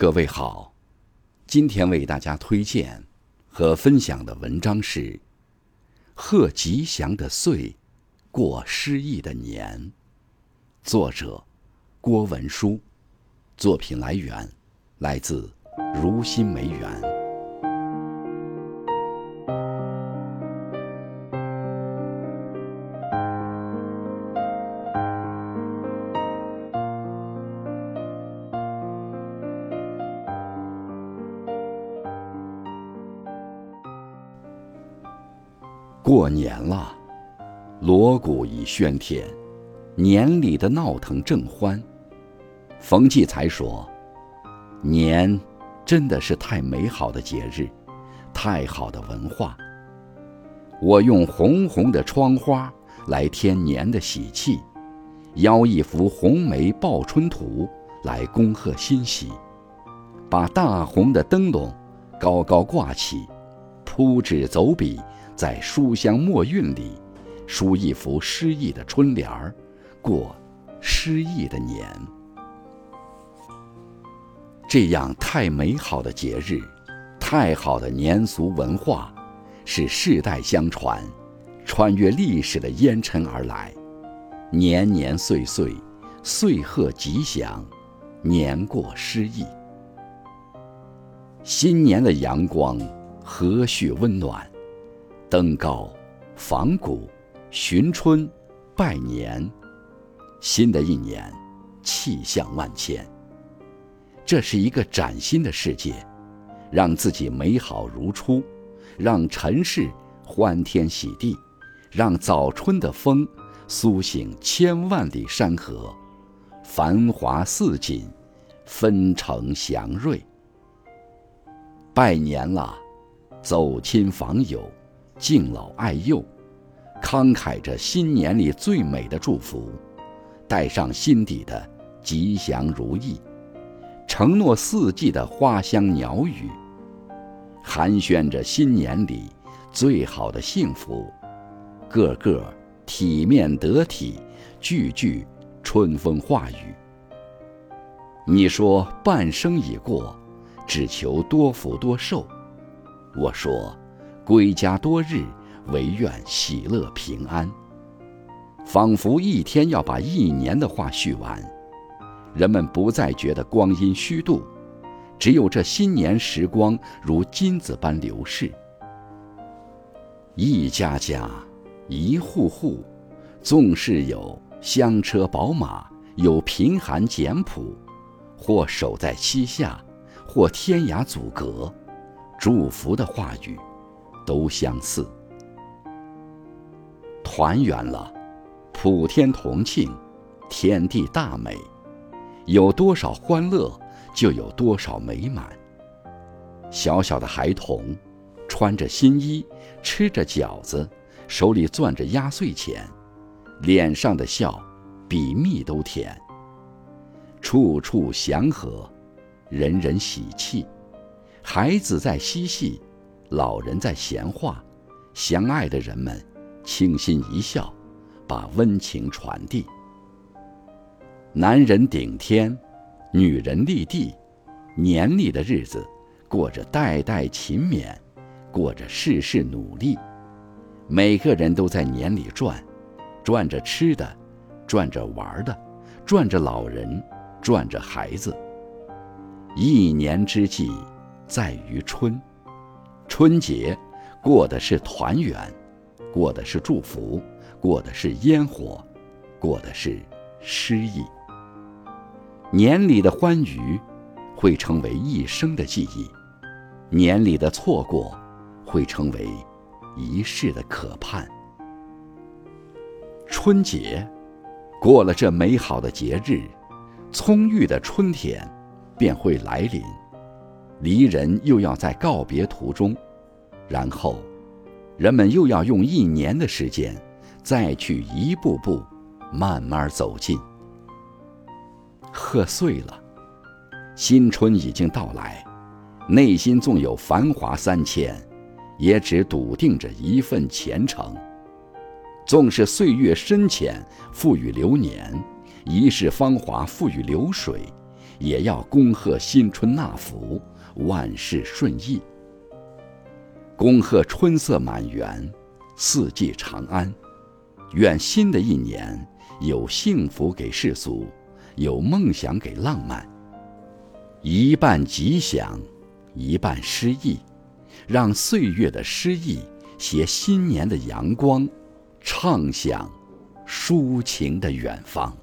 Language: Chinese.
各位好，今天为大家推荐和分享的文章是《贺吉祥的岁，过失意的年》，作者郭文书，作品来源来自如心梅园。过年了，锣鼓已喧天，年里的闹腾正欢。冯骥才说：“年，真的是太美好的节日，太好的文化。我用红红的窗花来添年的喜气，邀一幅红梅报春图来恭贺新喜，把大红的灯笼高高挂起，铺纸走笔。”在书香墨韵里，书一幅诗意的春联儿，过诗意的年。这样太美好的节日，太好的年俗文化，是世代相传，穿越历史的烟尘而来。年年岁岁，岁贺吉祥，年过诗意。新年的阳光和煦温暖。登高，访古，寻春，拜年。新的一年，气象万千。这是一个崭新的世界，让自己美好如初，让尘世欢天喜地，让早春的风苏醒千万里山河，繁华似锦，纷呈祥瑞。拜年了，走亲访友。敬老爱幼，慷慨着新年里最美的祝福，带上心底的吉祥如意，承诺四季的花香鸟语，寒暄着新年里最好的幸福，个个体面得体，句句春风化雨。你说半生已过，只求多福多寿，我说。归家多日，唯愿喜乐平安。仿佛一天要把一年的话续完，人们不再觉得光阴虚度，只有这新年时光如金子般流逝。一家家，一户户，纵是有香车宝马，有贫寒简朴，或守在膝下，或天涯阻隔，祝福的话语。都相似，团圆了，普天同庆，天地大美，有多少欢乐，就有多少美满。小小的孩童，穿着新衣，吃着饺子，手里攥着压岁钱，脸上的笑，比蜜都甜。处处祥和，人人喜气，孩子在嬉戏。老人在闲话，相爱的人们倾心一笑，把温情传递。男人顶天，女人立地，年里的日子，过着代代勤勉，过着事事努力。每个人都在年里转，转着吃的，转着玩的，转着老人，转着孩子。一年之计在于春。春节，过的是团圆，过的是祝福，过的是烟火，过的是诗意。年里的欢愉，会成为一生的记忆；年里的错过，会成为一世的渴盼。春节，过了这美好的节日，葱郁的春天便会来临。离人又要在告别途中，然后，人们又要用一年的时间，再去一步步慢慢走近。贺岁了，新春已经到来，内心纵有繁华三千，也只笃定着一份虔诚。纵是岁月深浅，赋予流年；一世芳华，付与流水。也要恭贺新春纳福，万事顺意。恭贺春色满园，四季长安。愿新的一年有幸福给世俗，有梦想给浪漫。一半吉祥，一半诗意，让岁月的诗意携新年的阳光，畅想抒情的远方。